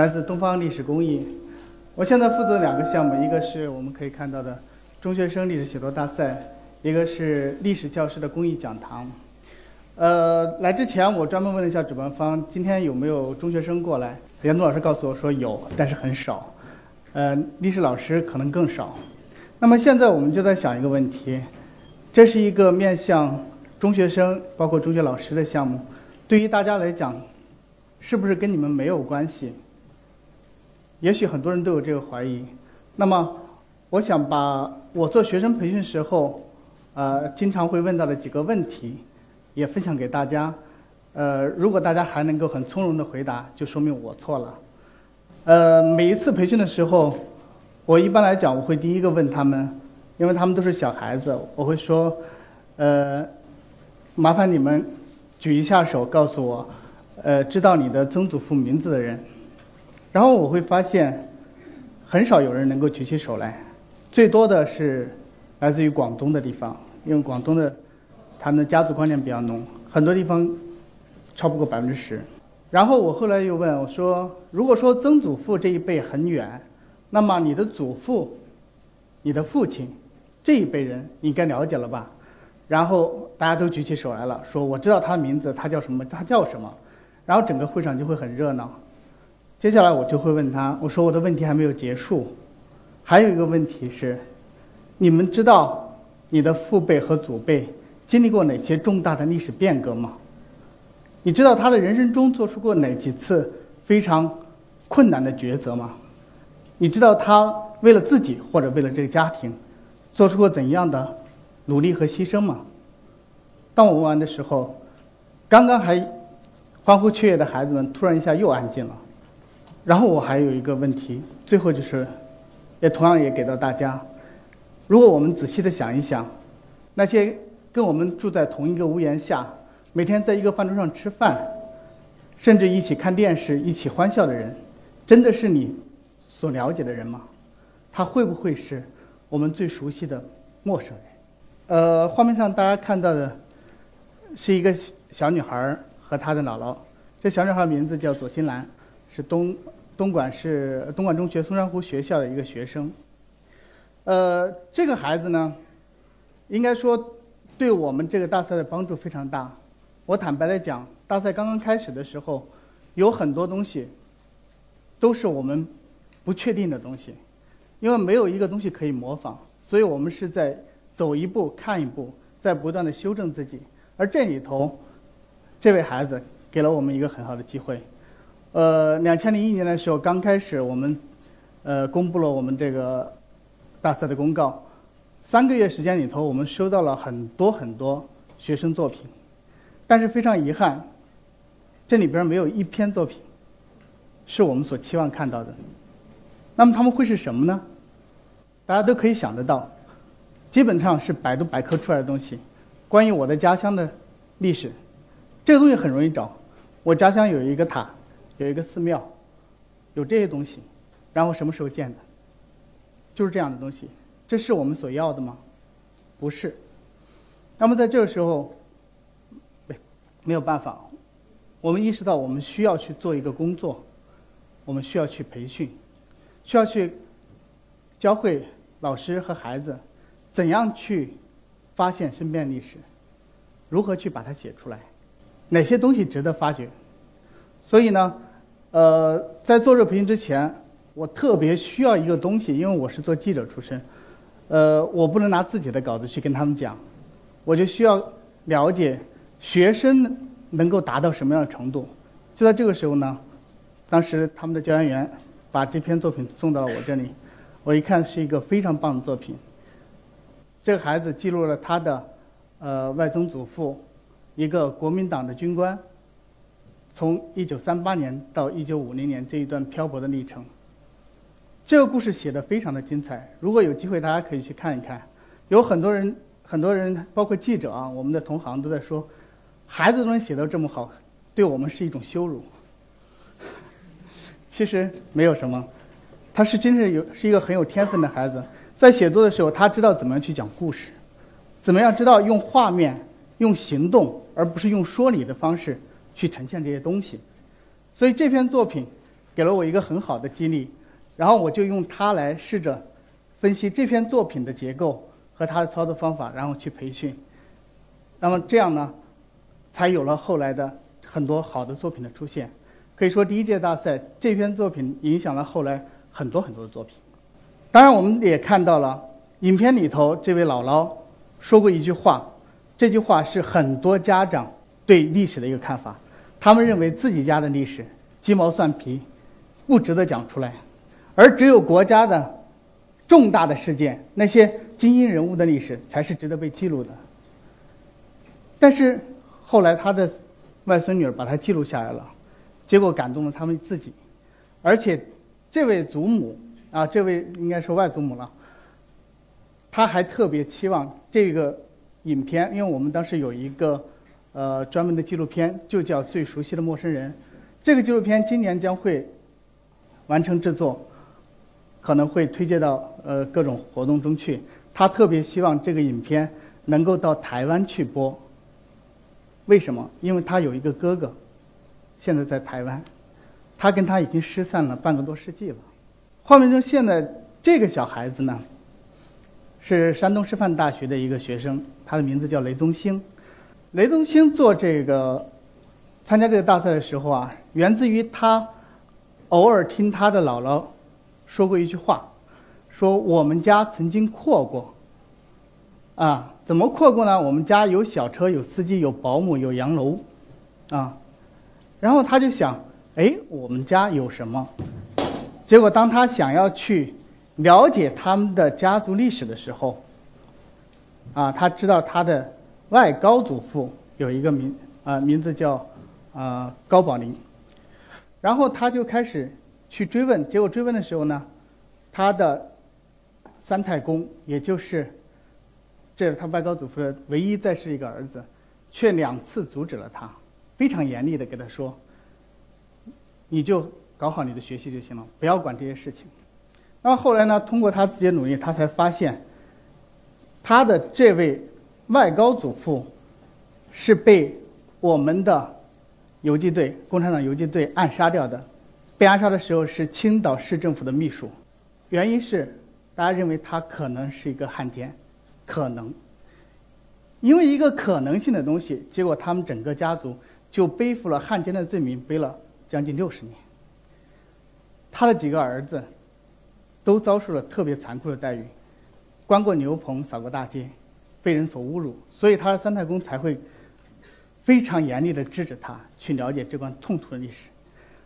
来自东方历史公益。我现在负责两个项目，一个是我们可以看到的中学生历史写作大赛，一个是历史教师的公益讲堂。呃，来之前我专门问了一下主办方，今天有没有中学生过来？严东老师告诉我说有，但是很少。呃，历史老师可能更少。那么现在我们就在想一个问题，这是一个面向中学生，包括中学老师的项目，对于大家来讲。是不是跟你们没有关系？也许很多人都有这个怀疑。那么，我想把我做学生培训时候，呃，经常会问到的几个问题，也分享给大家。呃，如果大家还能够很从容的回答，就说明我错了。呃，每一次培训的时候，我一般来讲，我会第一个问他们，因为他们都是小孩子，我会说，呃，麻烦你们举一下手，告诉我。呃，知道你的曾祖父名字的人，然后我会发现，很少有人能够举起手来，最多的是来自于广东的地方，因为广东的他们的家族观念比较浓，很多地方超不过百分之十。然后我后来又问我说，如果说曾祖父这一辈很远，那么你的祖父、你的父亲这一辈人你应该了解了吧？然后大家都举起手来了，说我知道他的名字，他叫什么？他叫什么？然后整个会场就会很热闹。接下来我就会问他，我说我的问题还没有结束，还有一个问题是，你们知道你的父辈和祖辈经历过哪些重大的历史变革吗？你知道他的人生中做出过哪几次非常困难的抉择吗？你知道他为了自己或者为了这个家庭，做出过怎样的努力和牺牲吗？当我问完的时候，刚刚还。欢呼雀跃的孩子们突然一下又安静了，然后我还有一个问题，最后就是，也同样也给到大家，如果我们仔细的想一想，那些跟我们住在同一个屋檐下，每天在一个饭桌上吃饭，甚至一起看电视、一起欢笑的人，真的是你所了解的人吗？他会不会是我们最熟悉的陌生人？呃，画面上大家看到的是一个小女孩。和她的姥姥，这小女孩名字叫左新兰，是东东莞市东莞中学松山湖学校的一个学生。呃，这个孩子呢，应该说对我们这个大赛的帮助非常大。我坦白来讲，大赛刚刚开始的时候，有很多东西都是我们不确定的东西，因为没有一个东西可以模仿，所以我们是在走一步看一步，在不断的修正自己。而这里头。这位孩子给了我们一个很好的机会。呃，两千零一年的时候，刚开始我们，呃，公布了我们这个大赛的公告。三个月时间里头，我们收到了很多很多学生作品，但是非常遗憾，这里边没有一篇作品是我们所期望看到的。那么他们会是什么呢？大家都可以想得到，基本上是百度百科出来的东西，关于我的家乡的历史。这个东西很容易找，我家乡有一个塔，有一个寺庙，有这些东西，然后什么时候建的？就是这样的东西，这是我们所要的吗？不是。那么在这个时候，没没有办法，我们意识到我们需要去做一个工作，我们需要去培训，需要去教会老师和孩子怎样去发现身边历史，如何去把它写出来。哪些东西值得发掘？所以呢，呃，在做这培训之前，我特别需要一个东西，因为我是做记者出身，呃，我不能拿自己的稿子去跟他们讲，我就需要了解学生能够达到什么样的程度。就在这个时候呢，当时他们的教研员把这篇作品送到了我这里，我一看是一个非常棒的作品。这个孩子记录了他的呃外曾祖父。一个国民党的军官，从一九三八年到一九五零年这一段漂泊的历程，这个故事写的非常的精彩。如果有机会，大家可以去看一看。有很多人，很多人，包括记者啊，我们的同行都在说，孩子都能写得这么好，对我们是一种羞辱。其实没有什么，他是真是有是一个很有天分的孩子，在写作的时候，他知道怎么样去讲故事，怎么样知道用画面。用行动，而不是用说理的方式去呈现这些东西。所以这篇作品给了我一个很好的激励，然后我就用它来试着分析这篇作品的结构和它的操作方法，然后去培训。那么这样呢，才有了后来的很多好的作品的出现。可以说，第一届大赛这篇作品影响了后来很多很多的作品。当然，我们也看到了影片里头这位姥姥说过一句话，这句话是很多家长对历史的一个看法。他们认为自己家的历史鸡毛蒜皮，不值得讲出来，而只有国家的重大的事件、那些精英人物的历史才是值得被记录的。但是后来他的外孙女儿把它记录下来了，结果感动了他们自己，而且这位祖母啊，这位应该是外祖母了，他还特别期望这个影片，因为我们当时有一个呃专门的纪录片，就叫《最熟悉的陌生人》，这个纪录片今年将会完成制作，可能会推介到呃各种活动中去。他特别希望这个影片能够到台湾去播。为什么？因为他有一个哥哥，现在在台湾，他跟他已经失散了半个多世纪了。画面中现在这个小孩子呢，是山东师范大学的一个学生，他的名字叫雷宗兴。雷东兴做这个参加这个大赛的时候啊，源自于他偶尔听他的姥姥说过一句话，说我们家曾经扩过。啊，怎么扩过呢？我们家有小车，有司机，有保姆，有洋楼，啊，然后他就想，哎，我们家有什么？结果当他想要去了解他们的家族历史的时候，啊，他知道他的外高祖父有一个名啊，名字叫啊高宝林，然后他就开始去追问，结果追问的时候呢，他的三太公，也就是。这是他外高祖父的唯一在世一个儿子，却两次阻止了他，非常严厉的给他说：“你就搞好你的学习就行了，不要管这些事情。”那后来呢？通过他自己的努力，他才发现，他的这位外高祖父是被我们的游击队、共产党游击队暗杀掉的。被暗杀的时候是青岛市政府的秘书，原因是大家认为他可能是一个汉奸。可能，因为一个可能性的东西，结果他们整个家族就背负了汉奸的罪名，背了将近六十年。他的几个儿子都遭受了特别残酷的待遇，关过牛棚，扫过大街，被人所侮辱，所以他的三太公才会非常严厉的制止他去了解这段痛苦的历史。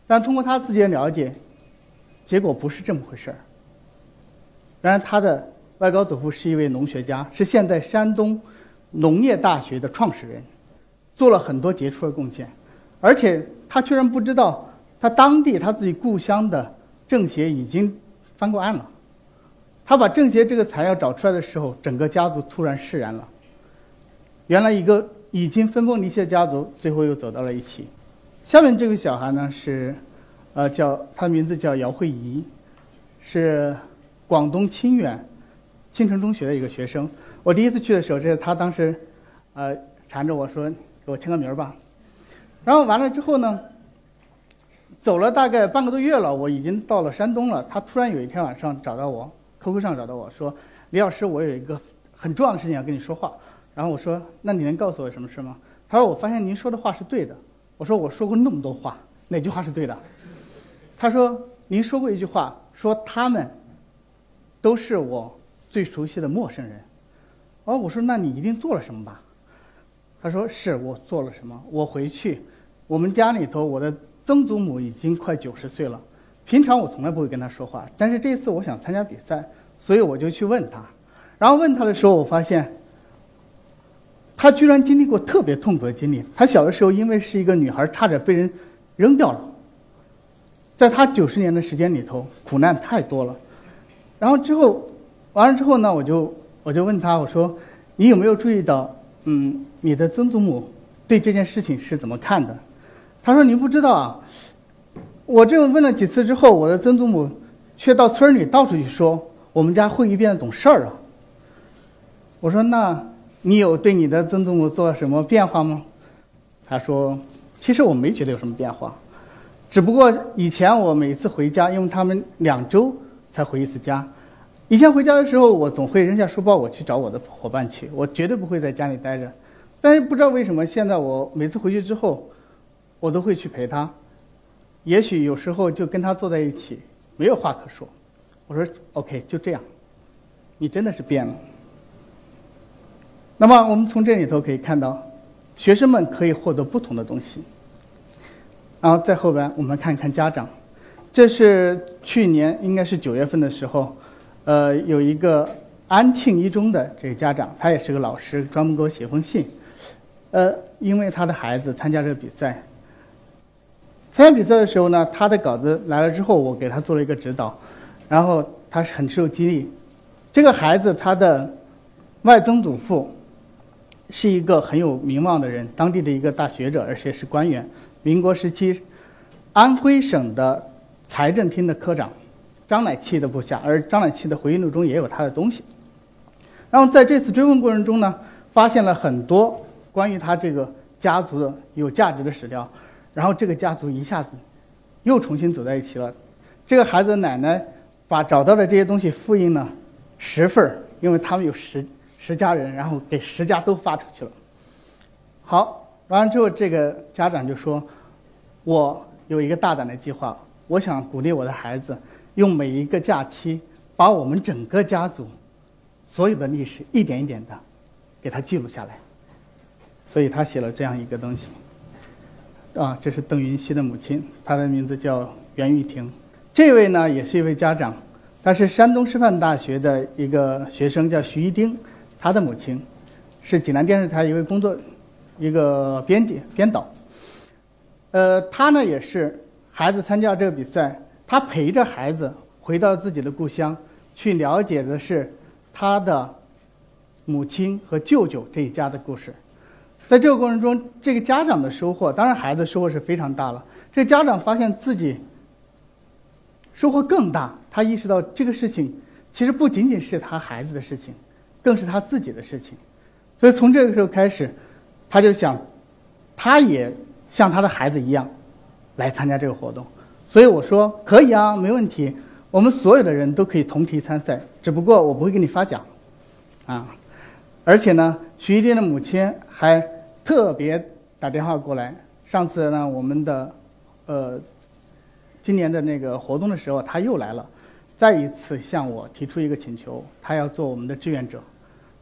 但通过他自己的了解，结果不是这么回事儿。然而他的。外高祖父是一位农学家，是现在山东农业大学的创始人，做了很多杰出的贡献。而且他居然不知道，他当地他自己故乡的政协已经翻过案了。他把政协这个材料找出来的时候，整个家族突然释然了。原来一个已经分崩离析的家族，最后又走到了一起。下面这个小孩呢是，呃，叫他的名字叫姚慧怡，是广东清远。青城中学的一个学生，我第一次去的时候，这是他当时，呃，缠着我说给我签个名儿吧。然后完了之后呢，走了大概半个多月了，我已经到了山东了。他突然有一天晚上找到我，QQ 上找到我说：“李老师，我有一个很重要的事情要跟你说话。”然后我说：“那你能告诉我什么事吗？”他说：“我发现您说的话是对的。”我说：“我说过那么多话，哪句话是对的？”他说：“您说过一句话，说他们都是我。”最熟悉的陌生人，哦，我说那你一定做了什么吧？他说是我做了什么？我回去，我们家里头我的曾祖母已经快九十岁了，平常我从来不会跟他说话，但是这次我想参加比赛，所以我就去问他。然后问他的时候，我发现，他居然经历过特别痛苦的经历。他小的时候因为是一个女孩，差点被人扔掉了。在他九十年的时间里头，苦难太多了。然后之后。完了之后呢，我就我就问他，我说：“你有没有注意到，嗯，你的曾祖母对这件事情是怎么看的？”他说：“您不知道啊，我这么问了几次之后，我的曾祖母却到村里到处去说，我们家会议变得懂事儿了。”我说：“那你有对你的曾祖母做什么变化吗？”他说：“其实我没觉得有什么变化，只不过以前我每次回家，因为他们两周才回一次家。以前回家的时候，我总会扔下书包，我去找我的伙伴去，我绝对不会在家里待着。但是不知道为什么，现在我每次回去之后，我都会去陪他。也许有时候就跟他坐在一起，没有话可说。我说 OK，就这样。你真的是变了。那么我们从这里头可以看到，学生们可以获得不同的东西。然后在后边，我们看一看家长。这是去年应该是九月份的时候，呃，有一个安庆一中的这个家长，他也是个老师，专门给我写封信。呃，因为他的孩子参加这个比赛。参加比赛的时候呢，他的稿子来了之后，我给他做了一个指导，然后他很受激励。这个孩子他的外曾祖父是一个很有名望的人，当地的一个大学者，而且是官员。民国时期，安徽省的财政厅的科长，张乃器的部下，而张乃器的回忆录中也有他的东西。然后在这次追问过程中呢，发现了很多关于他这个家族的有价值的史料，然后这个家族一下子又重新走在一起了。这个孩子的奶奶把找到的这些东西复印了十份儿，因为他们有十十家人，然后给十家都发出去了。好。完了之后，这个家长就说：“我有一个大胆的计划，我想鼓励我的孩子，用每一个假期，把我们整个家族所有的历史一点一点的给他记录下来。”所以他写了这样一个东西。啊，这是邓云熙的母亲，她的名字叫袁玉婷。这位呢，也是一位家长，他是山东师范大学的一个学生，叫徐一丁。他的母亲是济南电视台一位工作。一个编辑编导，呃，他呢也是孩子参加这个比赛，他陪着孩子回到自己的故乡，去了解的是他的母亲和舅舅这一家的故事。在这个过程中，这个家长的收获，当然孩子收获是非常大了。这家长发现自己收获更大，他意识到这个事情其实不仅仅是他孩子的事情，更是他自己的事情。所以从这个时候开始。他就想，他也像他的孩子一样，来参加这个活动。所以我说可以啊，没问题。我们所有的人都可以同题参赛，只不过我不会给你发奖，啊。而且呢，徐一丁的母亲还特别打电话过来。上次呢，我们的呃今年的那个活动的时候，他又来了，再一次向我提出一个请求，他要做我们的志愿者，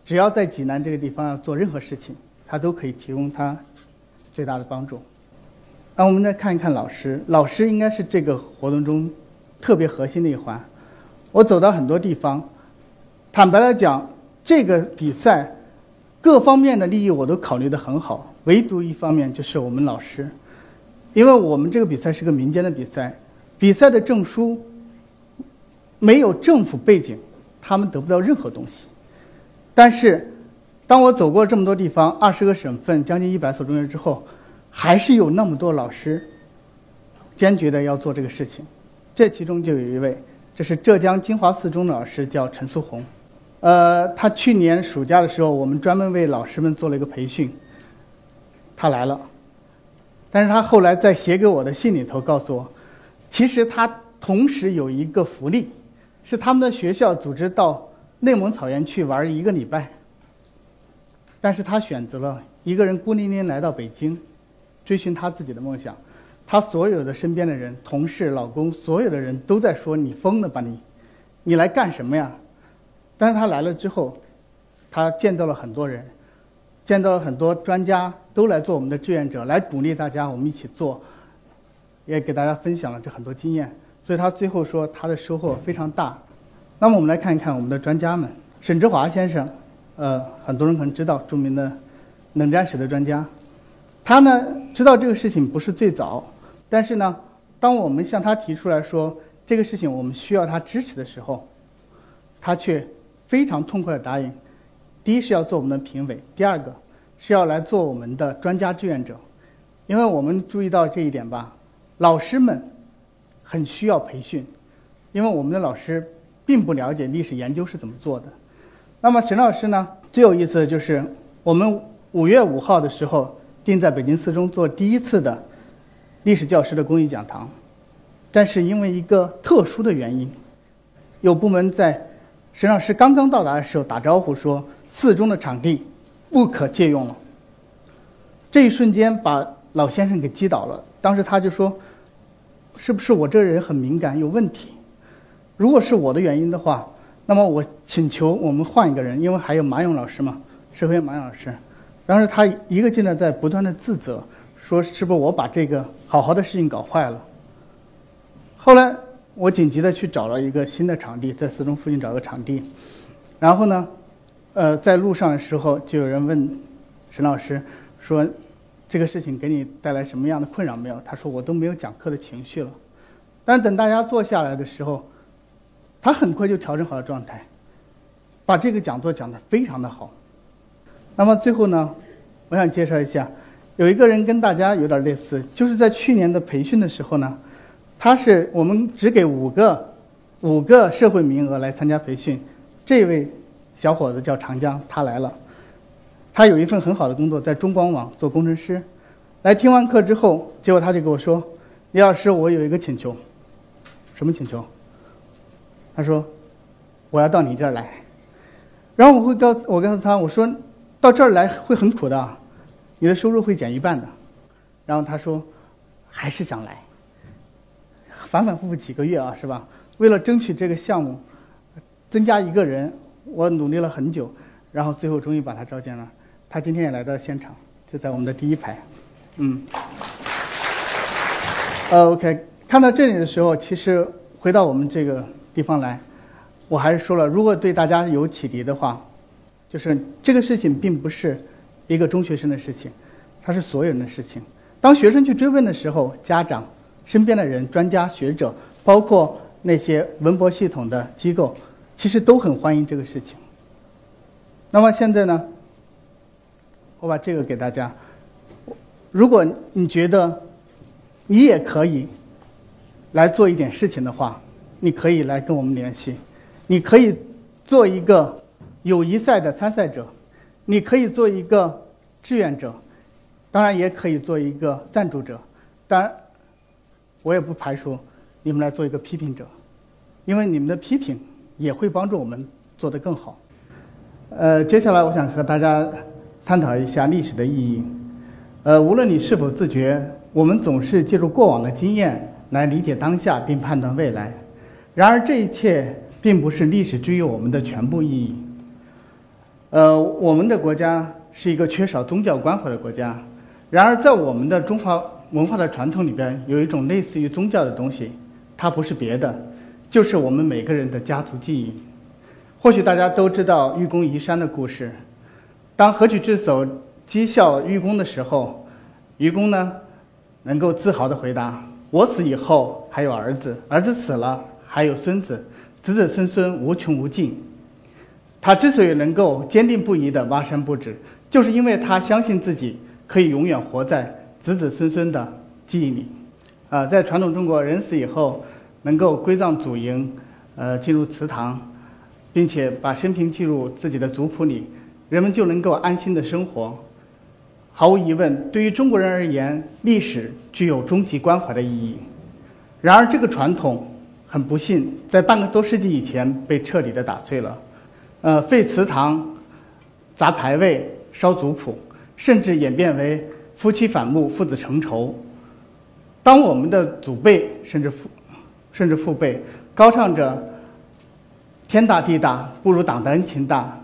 只要在济南这个地方要做任何事情。他都可以提供他最大的帮助。那我们再看一看老师，老师应该是这个活动中特别核心的一环。我走到很多地方，坦白来讲，这个比赛各方面的利益我都考虑得很好，唯独一方面就是我们老师，因为我们这个比赛是个民间的比赛，比赛的证书没有政府背景，他们得不到任何东西，但是。当我走过这么多地方，二十个省份，将近一百所中学之后，还是有那么多老师坚决的要做这个事情。这其中就有一位，这是浙江金华四中的老师，叫陈素红。呃，他去年暑假的时候，我们专门为老师们做了一个培训，他来了。但是他后来在写给我的信里头告诉我，其实他同时有一个福利，是他们的学校组织到内蒙草原去玩一个礼拜。但是他选择了一个人孤零零来到北京，追寻他自己的梦想。他所有的身边的人、同事、老公，所有的人都在说：“你疯了吧你？你来干什么呀？”但是他来了之后，他见到了很多人，见到了很多专家，都来做我们的志愿者，来鼓励大家，我们一起做，也给大家分享了这很多经验。所以他最后说他的收获非常大。那么我们来看一看我们的专家们，沈志华先生。呃，很多人可能知道著名的冷战史的专家，他呢知道这个事情不是最早，但是呢，当我们向他提出来说这个事情我们需要他支持的时候，他却非常痛快的答应。第一是要做我们的评委，第二个是要来做我们的专家志愿者，因为我们注意到这一点吧，老师们很需要培训，因为我们的老师并不了解历史研究是怎么做的。那么沈老师呢？最有意思的就是我们五月五号的时候定在北京四中做第一次的历史教师的公益讲堂。但是因为一个特殊的原因，有部门在沈老师刚刚到达的时候打招呼说，四中的场地不可借用了。这一瞬间把老先生给击倒了。当时他就说：“是不是我这人很敏感，有问题？如果是我的原因的话，那么我请求我们换一个人，因为还有马勇老师嘛，社会马勇老师。当时他一个劲的在不断的自责，说是不是我把这个好好的事情搞坏了？后来我紧急的去找了一个新的场地，在四中附近找个场地，然后呢，呃，在路上的时候就有人问沈老师说。这个事情给你带来什么样的困扰没有？他说我都没有讲课的情绪了。但等大家坐下来的时候，他很快就调整好了状态，把这个讲座讲得非常的好。那么最后呢，我想介绍一下，有一个人跟大家有点类似，就是在去年的培训的时候呢，他是我们只给五个五个社会名额来参加培训，这位小伙子叫长江，他来了。他有一份很好的工作，在中广网做工程师。来听完课之后，结果他就跟我说：“李老师，我有一个请求。什么请求？”他说：“我要到你这儿来。”然后我会告我告诉他：“我说到这儿来会很苦的，你的收入会减一半的。”然后他说：“还是想来。”反反复复几个月啊，是吧？为了争取这个项目增加一个人，我努力了很久，然后最后终于把他招进了。他今天也来到现场，就在我们的第一排，嗯，呃，OK，看到这里的时候，其实回到我们这个地方来，我还是说了，如果对大家有启迪的话，就是这个事情并不是一个中学生的事情，它是所有人的事情。当学生去追问的时候，家长、身边的人、专家学者，包括那些文博系统的机构，其实都很欢迎这个事情。那么现在呢？我把这个给大家。如果你觉得你也可以来做一点事情的话，你可以来跟我们联系。你可以做一个友谊赛的参赛者，你可以做一个志愿者，当然也可以做一个赞助者。当然，我也不排除你们来做一个批评者，因为你们的批评也会帮助我们做得更好。呃，接下来我想和大家。探讨一下历史的意义。呃，无论你是否自觉，我们总是借助过往的经验来理解当下并判断未来。然而，这一切并不是历史之于我们的全部意义。呃，我们的国家是一个缺少宗教关怀的国家。然而，在我们的中华文化的传统里边，有一种类似于宗教的东西，它不是别的，就是我们每个人的家族记忆。或许大家都知道愚公移山的故事。当何举之叟讥笑愚公的时候，愚公呢，能够自豪地回答：“我死以后还有儿子，儿子死了还有孙子，子子孙孙无穷无尽。”他之所以能够坚定不移地挖山不止，就是因为他相信自己可以永远活在子子孙孙的记忆里。啊，在传统中国，人死以后能够归葬祖茔，呃，进入祠堂，并且把生平记入自己的族谱里。人们就能够安心的生活。毫无疑问，对于中国人而言，历史具有终极关怀的意义。然而，这个传统很不幸，在半个多世纪以前被彻底的打碎了。呃，废祠堂、砸牌位、烧族谱，甚至演变为夫妻反目、父子成仇。当我们的祖辈甚至父甚至父辈高唱着“天大地大，不如党的恩情大”。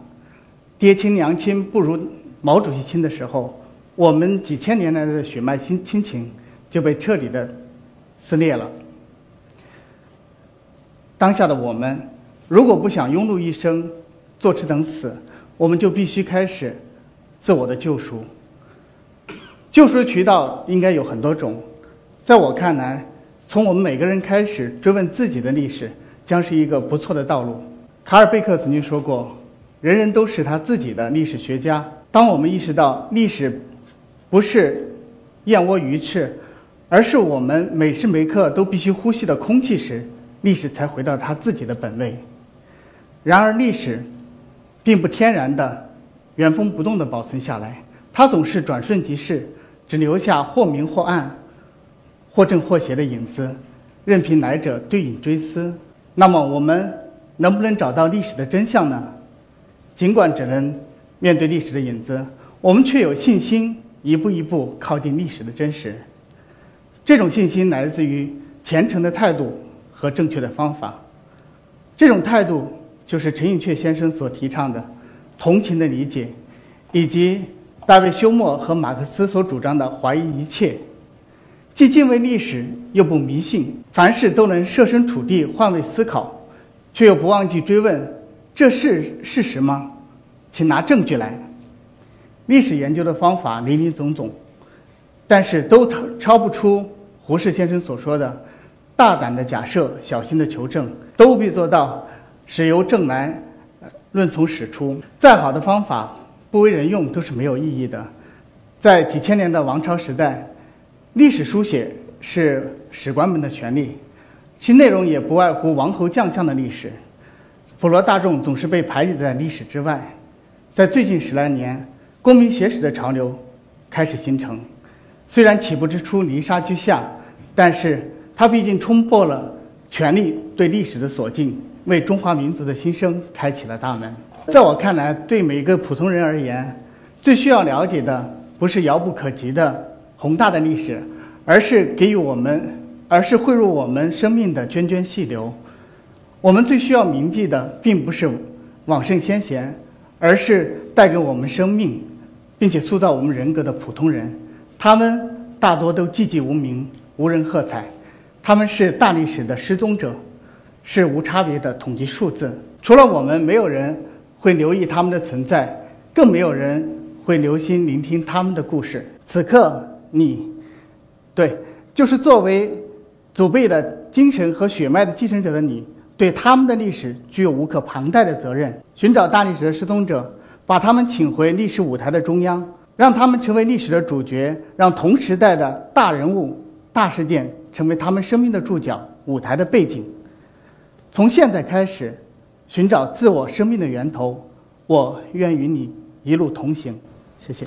爹亲娘亲不如毛主席亲的时候，我们几千年来的血脉亲亲情就被彻底的撕裂了。当下的我们，如果不想庸碌一生，坐吃等死，我们就必须开始自我的救赎。救赎渠道应该有很多种，在我看来，从我们每个人开始追问自己的历史，将是一个不错的道路。卡尔贝克曾经说过。人人都是他自己的历史学家。当我们意识到历史不是燕窝鱼翅，而是我们每时每刻都必须呼吸的空气时，历史才回到它自己的本位。然而，历史并不天然的原封不动的保存下来，它总是转瞬即逝，只留下或明或暗、或正或邪的影子。任凭来者对影追思。那么，我们能不能找到历史的真相呢？尽管只能面对历史的影子，我们却有信心一步一步靠近历史的真实。这种信心来自于虔诚的态度和正确的方法。这种态度就是陈寅恪先生所提倡的同情的理解，以及大卫休谟和马克思所主张的怀疑一切。既敬畏历史，又不迷信，凡事都能设身处地换位思考，却又不忘记追问：这是事实吗？请拿证据来。历史研究的方法林林总总，但是都超超不出胡适先生所说的“大胆的假设，小心的求证”，都务必做到“史由证来，论从史出”。再好的方法，不为人用都是没有意义的。在几千年的王朝时代。历史书写是史官们的权利，其内容也不外乎王侯将相的历史。普罗大众总是被排挤在历史之外。在最近十来年，公民写史的潮流开始形成。虽然起步之初泥沙俱下，但是它毕竟冲破了权力对历史的锁禁，为中华民族的新生开启了大门。在我看来，对每个普通人而言，最需要了解的不是遥不可及的。宏大的历史，而是给予我们，而是汇入我们生命的涓涓细流。我们最需要铭记的，并不是往圣先贤，而是带给我们生命，并且塑造我们人格的普通人。他们大多都寂寂无名，无人喝彩。他们是大历史的失踪者，是无差别的统计数字。除了我们，没有人会留意他们的存在，更没有人会留心聆听他们的故事。此刻。你，对，就是作为祖辈的精神和血脉的继承者的你，对他们的历史具有无可旁贷的责任。寻找大历史的失踪者，把他们请回历史舞台的中央，让他们成为历史的主角，让同时代的大人物、大事件成为他们生命的注脚、舞台的背景。从现在开始，寻找自我生命的源头，我愿与你一路同行。谢谢。